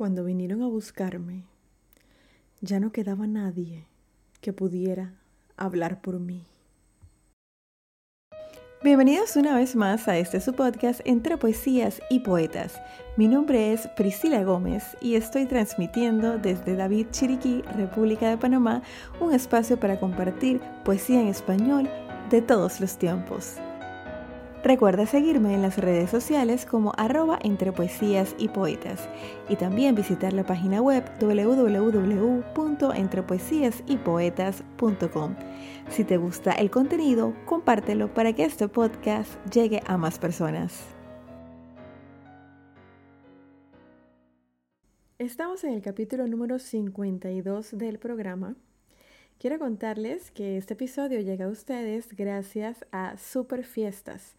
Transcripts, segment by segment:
Cuando vinieron a buscarme, ya no quedaba nadie que pudiera hablar por mí. Bienvenidos una vez más a este su podcast entre poesías y poetas. Mi nombre es Priscila Gómez y estoy transmitiendo desde David Chiriquí, República de Panamá, un espacio para compartir poesía en español de todos los tiempos. Recuerda seguirme en las redes sociales como arroba entre poesías y poetas y también visitar la página web www.entrepoesiasypoetas.com. Si te gusta el contenido, compártelo para que este podcast llegue a más personas. Estamos en el capítulo número 52 del programa Quiero contarles que este episodio llega a ustedes gracias a Super Fiestas,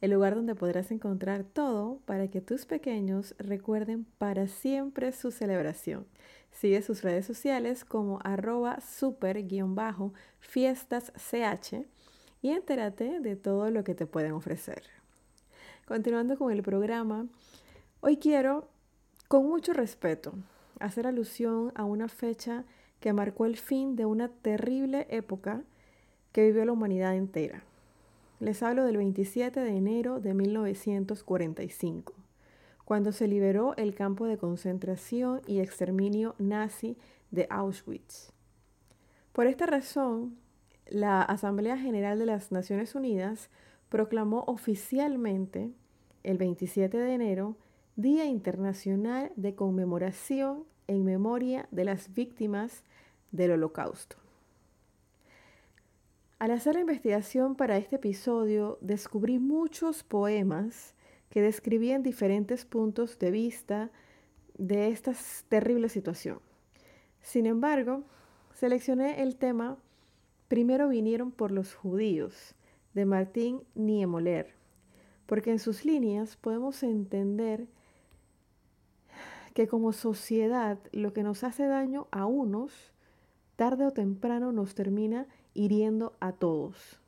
el lugar donde podrás encontrar todo para que tus pequeños recuerden para siempre su celebración. Sigue sus redes sociales como arroba super-fiestas-ch y entérate de todo lo que te pueden ofrecer. Continuando con el programa, hoy quiero, con mucho respeto, hacer alusión a una fecha que marcó el fin de una terrible época que vivió la humanidad entera. Les hablo del 27 de enero de 1945, cuando se liberó el campo de concentración y exterminio nazi de Auschwitz. Por esta razón, la Asamblea General de las Naciones Unidas proclamó oficialmente el 27 de enero Día Internacional de Conmemoración en memoria de las víctimas del holocausto. Al hacer la investigación para este episodio, descubrí muchos poemas que describían diferentes puntos de vista de esta terrible situación. Sin embargo, seleccioné el tema Primero vinieron por los judíos, de Martín Niemöller, porque en sus líneas podemos entender que como sociedad lo que nos hace daño a unos tarde o temprano nos termina hiriendo a todos.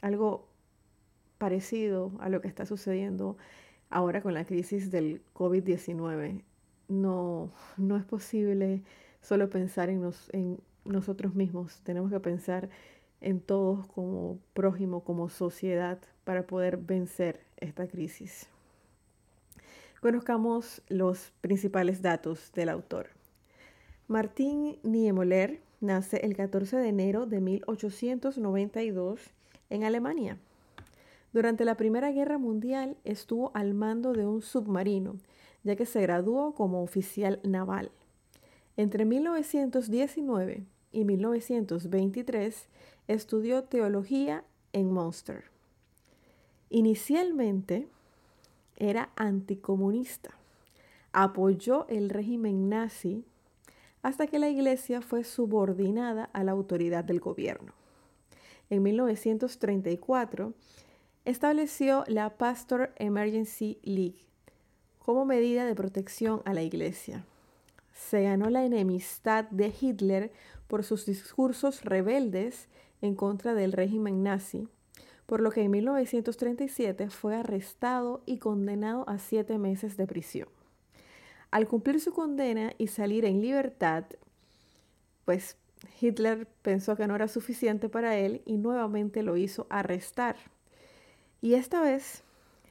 Algo parecido a lo que está sucediendo ahora con la crisis del COVID-19. No, no es posible solo pensar en, en nosotros mismos, tenemos que pensar en todos como prójimo, como sociedad, para poder vencer esta crisis. Conozcamos los principales datos del autor. Martín Niemöller nace el 14 de enero de 1892 en Alemania. Durante la Primera Guerra Mundial estuvo al mando de un submarino, ya que se graduó como oficial naval. Entre 1919 y 1923 estudió teología en Munster. Inicialmente era anticomunista. Apoyó el régimen nazi hasta que la iglesia fue subordinada a la autoridad del gobierno. En 1934 estableció la Pastor Emergency League como medida de protección a la iglesia. Se ganó la enemistad de Hitler por sus discursos rebeldes en contra del régimen nazi, por lo que en 1937 fue arrestado y condenado a siete meses de prisión. Al cumplir su condena y salir en libertad, pues Hitler pensó que no era suficiente para él y nuevamente lo hizo arrestar. Y esta vez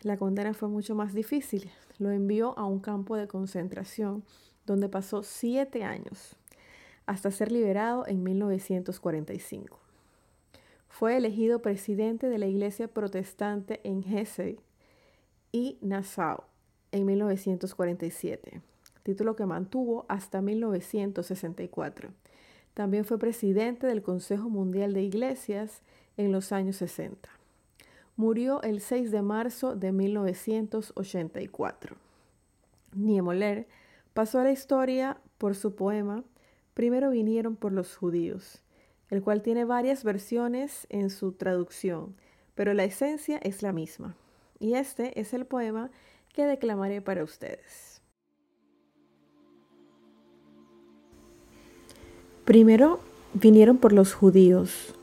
la condena fue mucho más difícil. Lo envió a un campo de concentración donde pasó siete años hasta ser liberado en 1945. Fue elegido presidente de la iglesia protestante en Hesse y Nassau en 1947 título que mantuvo hasta 1964. También fue presidente del Consejo Mundial de Iglesias en los años 60. Murió el 6 de marzo de 1984. Niemöller pasó a la historia por su poema Primero vinieron por los judíos, el cual tiene varias versiones en su traducción, pero la esencia es la misma. Y este es el poema que declamaré para ustedes. Primero vinieron por los judíos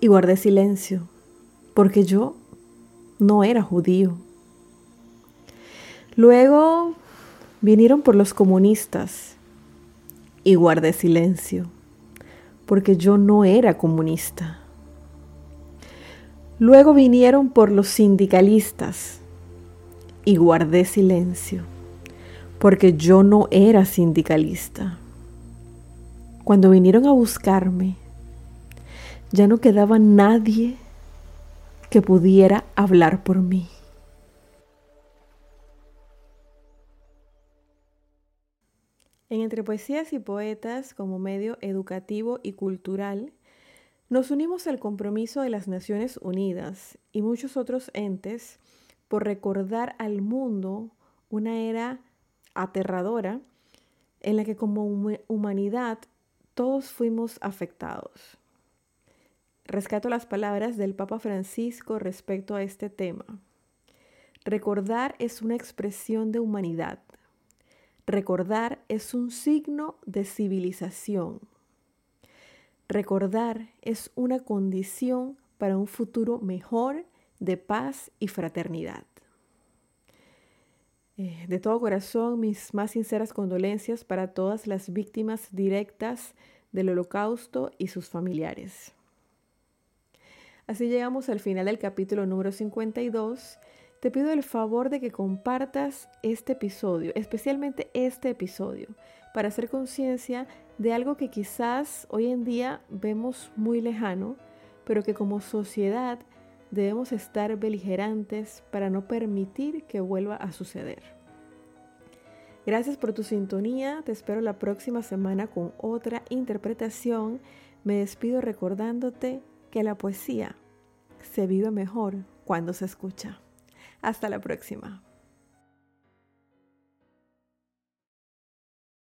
y guardé silencio, porque yo no era judío. Luego Vinieron por los comunistas y guardé silencio, porque yo no era comunista. Luego vinieron por los sindicalistas y guardé silencio, porque yo no era sindicalista. Cuando vinieron a buscarme, ya no quedaba nadie que pudiera hablar por mí. En Entre Poesías y Poetas, como medio educativo y cultural, nos unimos al compromiso de las Naciones Unidas y muchos otros entes por recordar al mundo una era aterradora en la que como humanidad todos fuimos afectados. Rescato las palabras del Papa Francisco respecto a este tema. Recordar es una expresión de humanidad. Recordar es un signo de civilización. Recordar es una condición para un futuro mejor de paz y fraternidad. Eh, de todo corazón, mis más sinceras condolencias para todas las víctimas directas del holocausto y sus familiares. Así llegamos al final del capítulo número 52 te pido el favor de que compartas este episodio, especialmente este episodio, para hacer conciencia de algo que quizás hoy en día vemos muy lejano, pero que como sociedad debemos estar beligerantes para no permitir que vuelva a suceder. Gracias por tu sintonía, te espero la próxima semana con otra interpretación. Me despido recordándote que la poesía se vive mejor cuando se escucha. Hasta la próxima.